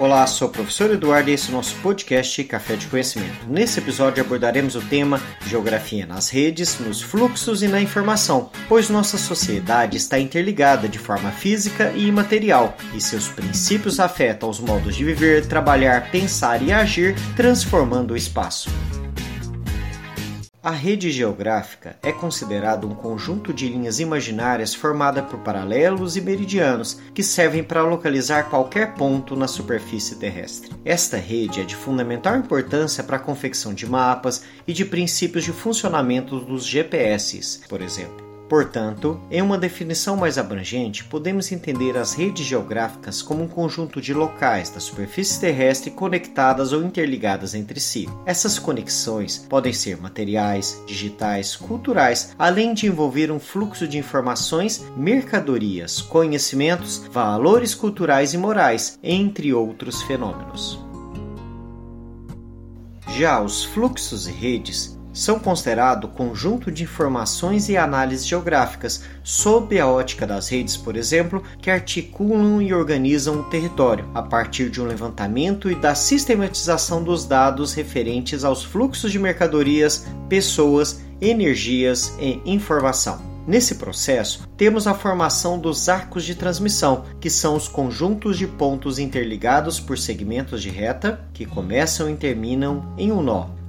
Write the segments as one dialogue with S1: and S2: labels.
S1: Olá, sou o professor Eduardo e esse é o nosso podcast Café de Conhecimento. Nesse episódio abordaremos o tema Geografia nas redes, nos fluxos e na informação, pois nossa sociedade está interligada de forma física e imaterial, e seus princípios afetam os modos de viver, trabalhar, pensar e agir, transformando o espaço. A rede geográfica é considerada um conjunto de linhas imaginárias formada por paralelos e meridianos que servem para localizar qualquer ponto na superfície terrestre. Esta rede é de fundamental importância para a confecção de mapas e de princípios de funcionamento dos GPS, por exemplo. Portanto, em uma definição mais abrangente, podemos entender as redes geográficas como um conjunto de locais da superfície terrestre conectadas ou interligadas entre si. Essas conexões podem ser materiais, digitais, culturais, além de envolver um fluxo de informações, mercadorias, conhecimentos, valores culturais e morais, entre outros fenômenos. Já os fluxos e redes são considerados conjunto de informações e análises geográficas sob a ótica das redes, por exemplo, que articulam e organizam o território a partir de um levantamento e da sistematização dos dados referentes aos fluxos de mercadorias, pessoas, energias e informação. Nesse processo, temos a formação dos arcos de transmissão, que são os conjuntos de pontos interligados por segmentos de reta que começam e terminam em um nó.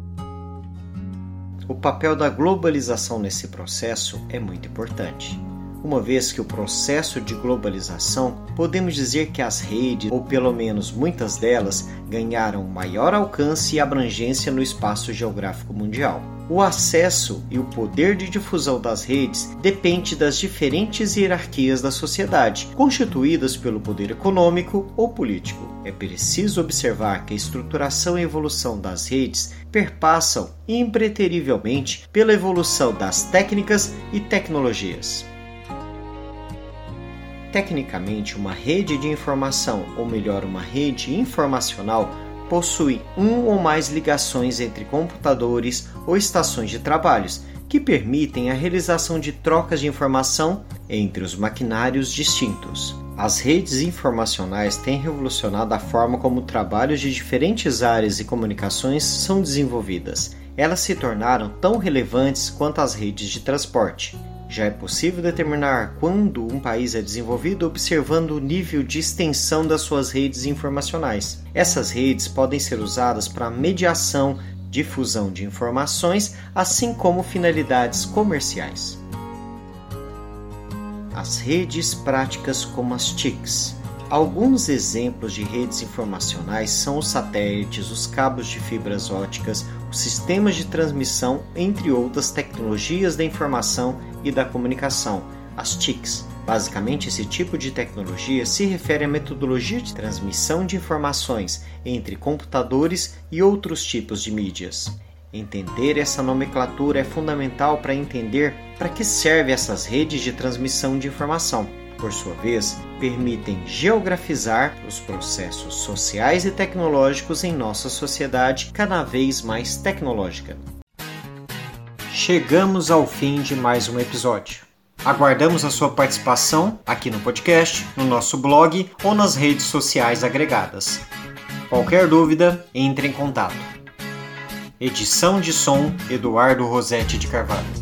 S1: O papel da globalização nesse processo é muito importante. Uma vez que o processo de globalização, podemos dizer que as redes, ou pelo menos muitas delas, ganharam maior alcance e abrangência no espaço geográfico mundial. O acesso e o poder de difusão das redes depende das diferentes hierarquias da sociedade, constituídas pelo poder econômico ou político. É preciso observar que a estruturação e evolução das redes perpassam impreterivelmente pela evolução das técnicas e tecnologias. Tecnicamente, uma rede de informação, ou melhor, uma rede informacional, possui um ou mais ligações entre computadores ou estações de trabalhos que permitem a realização de trocas de informação entre os maquinários distintos. As redes informacionais têm revolucionado a forma como trabalhos de diferentes áreas e comunicações são desenvolvidas. Elas se tornaram tão relevantes quanto as redes de transporte. Já é possível determinar quando um país é desenvolvido observando o nível de extensão das suas redes informacionais. Essas redes podem ser usadas para mediação, difusão de informações, assim como finalidades comerciais. As redes práticas como as TICs. Alguns exemplos de redes informacionais são os satélites, os cabos de fibras óticas, os sistemas de transmissão, entre outras tecnologias da informação e da comunicação, as TICs. Basicamente, esse tipo de tecnologia se refere à metodologia de transmissão de informações entre computadores e outros tipos de mídias. Entender essa nomenclatura é fundamental para entender para que servem essas redes de transmissão de informação. Por sua vez, permitem geografizar os processos sociais e tecnológicos em nossa sociedade cada vez mais tecnológica chegamos ao fim de mais um episódio. Aguardamos a sua participação aqui no podcast, no nosso blog ou nas redes sociais agregadas. Qualquer dúvida, entre em contato. Edição de som Eduardo Rosetti de Carvalho.